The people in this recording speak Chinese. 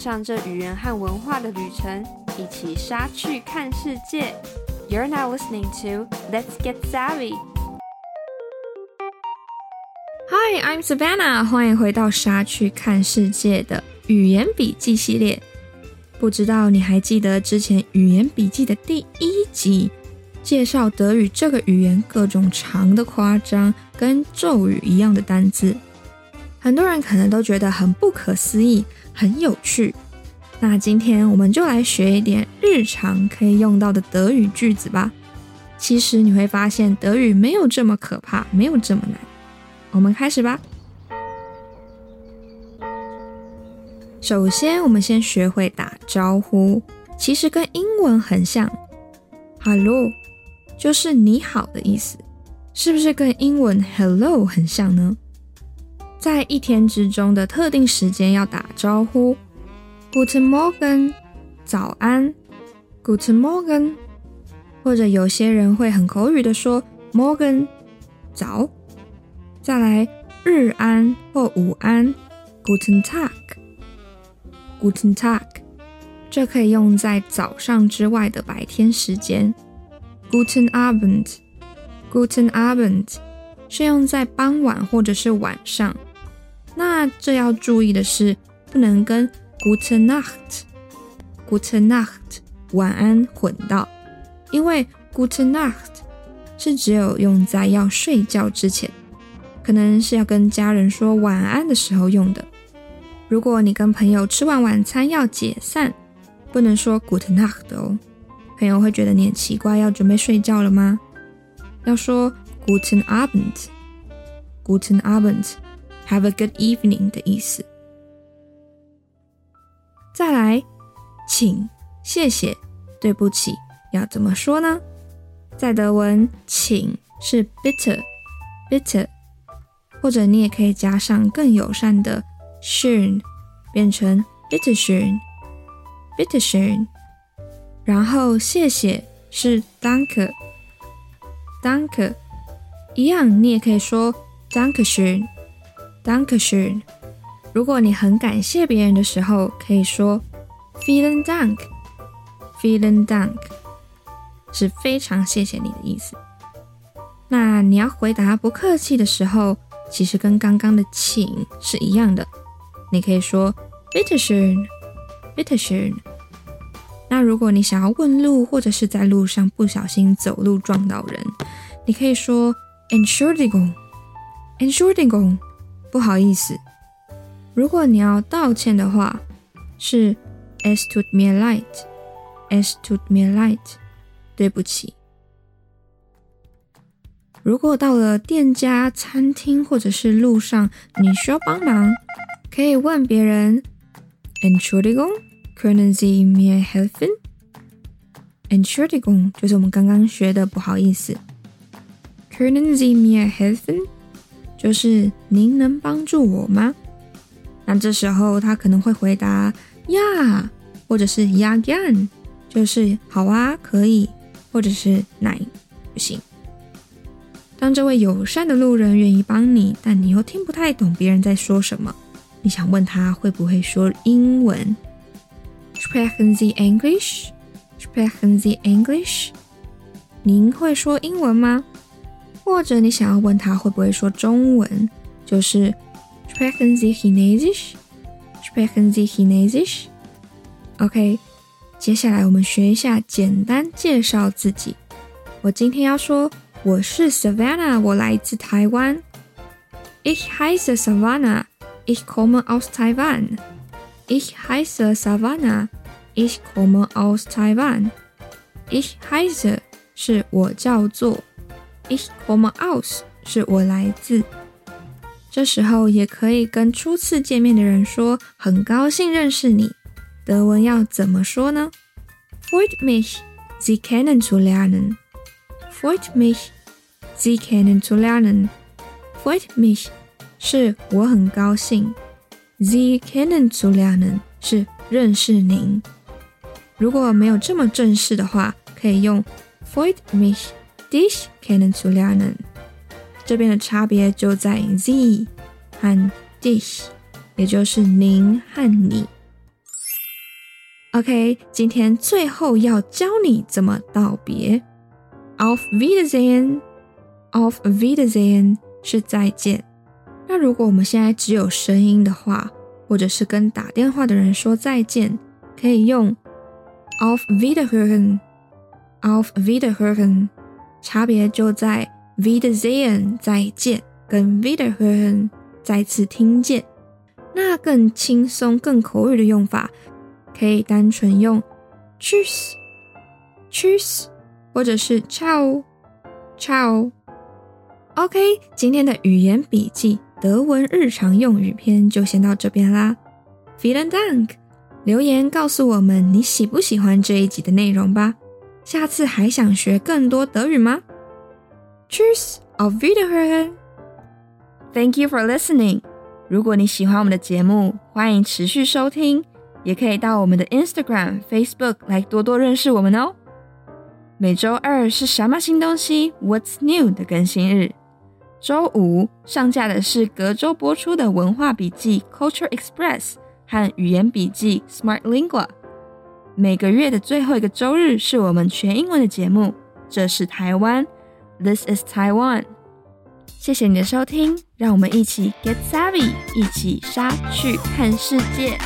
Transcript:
上这语言和文化的旅程，一起杀去看世界。You're now listening to Let's Get Savvy. Hi, I'm Savannah. 欢迎回到杀去看世界的语言笔记系列。不知道你还记得之前语言笔记的第一集，介绍德语这个语言各种长的夸张跟咒语一样的单字。很多人可能都觉得很不可思议，很有趣。那今天我们就来学一点日常可以用到的德语句子吧。其实你会发现德语没有这么可怕，没有这么难。我们开始吧。首先，我们先学会打招呼，其实跟英文很像，Hello 就是你好的意思，是不是跟英文 Hello 很像呢？在一天之中的特定时间要打招呼，Good morning，早安，Good Morgen，或者有些人会很口语的说 Morgen，早。再来日安或午安，Guten Tag，Guten Tag，这可以用在早上之外的白天时间，Guten Abend，Guten Abend 是用在傍晚或者是晚上。那这要注意的是，不能跟 Gute Nacht、Gute Nacht 晚安混到，因为 Gute Nacht 是只有用在要睡觉之前，可能是要跟家人说晚安的时候用的。如果你跟朋友吃完晚餐要解散，不能说 Gute Nacht 哦，朋友会觉得你很奇怪，要准备睡觉了吗？要说 Guten Abend，Guten Abend。Have a good evening 的意思。再来，请、谢谢、对不起，要怎么说呢？在德文，请是 bitter，bitter，或者你也可以加上更友善的 schön，变成 bitterschön，bitterschön。然后谢谢是 danke，danke，一样你也可以说 danke schön。Dankeschön。如果你很感谢别人的时候，可以说 Vielen Dank。Vielen Dank 是非常谢谢你的意思。那你要回答不客气的时候，其实跟刚刚的请是一样的，你可以说 "bitter schön。Bitte schön。那如果你想要问路，或者是在路上不小心走路撞到人，你可以说 Entschuldigung。不好意思，如果你要道歉的话，是 Es tut mir leid，Es tut mir leid，对不起。如果到了店家、餐厅或者是路上，你需要帮忙，可以问别人 Entschuldigung，können Sie mir helfen？Entschuldigung 就是我们刚刚学的不好意思，können Sie mir helfen？就是您能帮助我吗？那这时候他可能会回答呀，或者是呀 gern，就是好啊，可以，或者是 nein，不行。当这位友善的路人愿意帮你，但你又听不太懂别人在说什么，你想问他会不会说英文？Sprechen Sie English？Sprechen Sie English？您会说英文吗？或者你想要问他会不会说中文，就是 Sprechen Sie Chinesisch？Sprechen Sie Chinesisch？OK，接下来我们学一下简单介绍自己。我今天要说我是 Savannah，我来自台湾。Ich heiße Savannah, ich komme aus Taiwan. Ich heiße Savannah, ich komme aus Taiwan. Ich heiße 是我叫做。Ich komme aus 是我来自，这时候也可以跟初次见面的人说很高兴认识你。德文要怎么说呢？Freut mich, Sie kennenzulernen. Freut mich, Sie kennenzulernen. Freut mich 是我很高兴。Sie kennenzulernen 是认识您。如果没有这么正式的话，可以用 Freut mich。Dich kennenzulernen，这边的差别就在 Z 和 Dich，也就是您和你。OK，今天最后要教你怎么道别。Auf Wiedersehen，Auf Wiedersehen 是再见。那如果我们现在只有声音的话，或者是跟打电话的人说再见，可以用 Auf Wiederhören，Auf Wiederhören，差别就在 Wiedersehen 再见跟 Wiederhören 再次听见。那更轻松、更口语的用法。可以单纯用 Tschüss，Tschüss，或者是 Ciao，Ciao。OK，今天的语言笔记德文日常用语篇就先到这边啦。Vielen Dank，留言告诉我们你喜不喜欢这一集的内容吧。下次还想学更多德语吗？Tschüss，auf Wiederhören。Thank you for listening。如果你喜欢我们的节目，欢迎持续收听。也可以到我们的 Instagram、Facebook 来多多认识我们哦。每周二是什么新东西？What's new 的更新日。周五上架的是隔周播出的文化笔记 Culture Express 和语言笔记 Smart Lingua。每个月的最后一个周日是我们全英文的节目。这是台湾，This is Taiwan。谢谢你的收听，让我们一起 Get Savvy，一起杀去看世界。